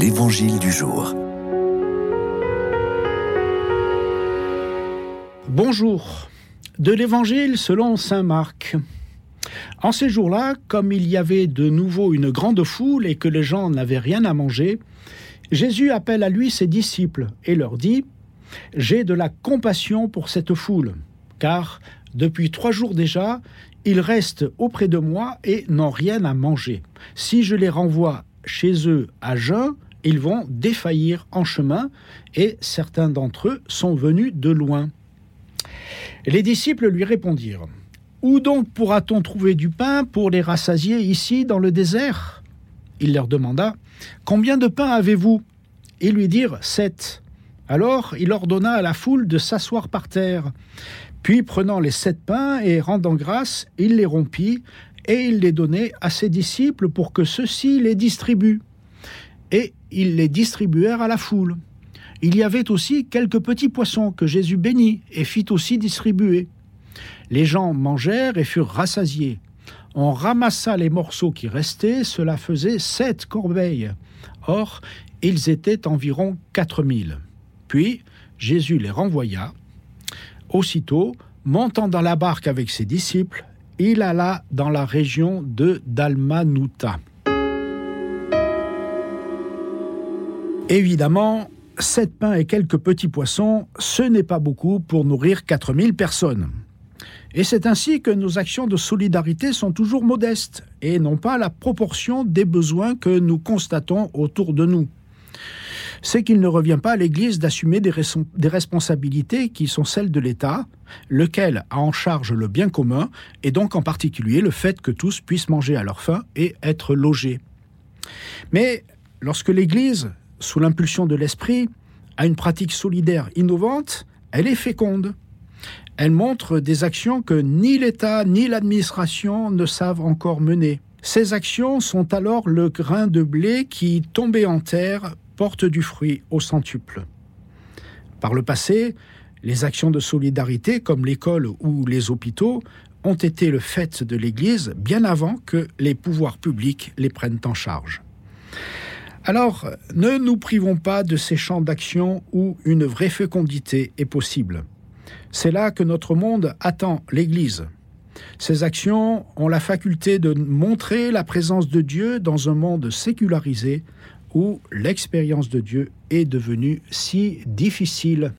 L'Évangile du jour. Bonjour. De l'Évangile selon Saint Marc. En ces jours-là, comme il y avait de nouveau une grande foule et que les gens n'avaient rien à manger, Jésus appelle à lui ses disciples et leur dit J'ai de la compassion pour cette foule, car depuis trois jours déjà, ils restent auprès de moi et n'ont rien à manger. Si je les renvoie chez eux à jeun, ils vont défaillir en chemin, et certains d'entre eux sont venus de loin. Les disciples lui répondirent, Où donc pourra-t-on trouver du pain pour les rassasier ici dans le désert? Il leur demanda, Combien de pain avez-vous? Ils lui dirent, Sept. Alors il ordonna à la foule de s'asseoir par terre. Puis prenant les sept pains et rendant grâce, il les rompit et il les donnait à ses disciples pour que ceux-ci les distribuent. Et ils les distribuèrent à la foule. Il y avait aussi quelques petits poissons que Jésus bénit et fit aussi distribuer. Les gens mangèrent et furent rassasiés. On ramassa les morceaux qui restaient, cela faisait sept corbeilles. Or, ils étaient environ quatre mille. Puis, Jésus les renvoya. Aussitôt, montant dans la barque avec ses disciples, il alla dans la région de Dalmanuta. Évidemment, sept pains et quelques petits poissons, ce n'est pas beaucoup pour nourrir 4000 personnes. Et c'est ainsi que nos actions de solidarité sont toujours modestes et non pas la proportion des besoins que nous constatons autour de nous c'est qu'il ne revient pas à l'Église d'assumer des, responsabilités qui sont celles de l'État, lequel a en charge le bien commun, et donc en particulier le fait que tous puissent manger à leur faim et être logés. Mais lorsque l'Église, sous l'impulsion de l'Esprit, a une pratique solidaire innovante, elle est féconde. Elle montre des actions que ni l'État ni l'administration ne savent encore mener. Ces actions sont alors le grain de blé qui, tombé en terre, porte du fruit au centuple. Par le passé, les actions de solidarité comme l'école ou les hôpitaux ont été le fait de l'Église bien avant que les pouvoirs publics les prennent en charge. Alors, ne nous privons pas de ces champs d'action où une vraie fécondité est possible. C'est là que notre monde attend l'Église. Ces actions ont la faculté de montrer la présence de Dieu dans un monde sécularisé où l'expérience de Dieu est devenue si difficile.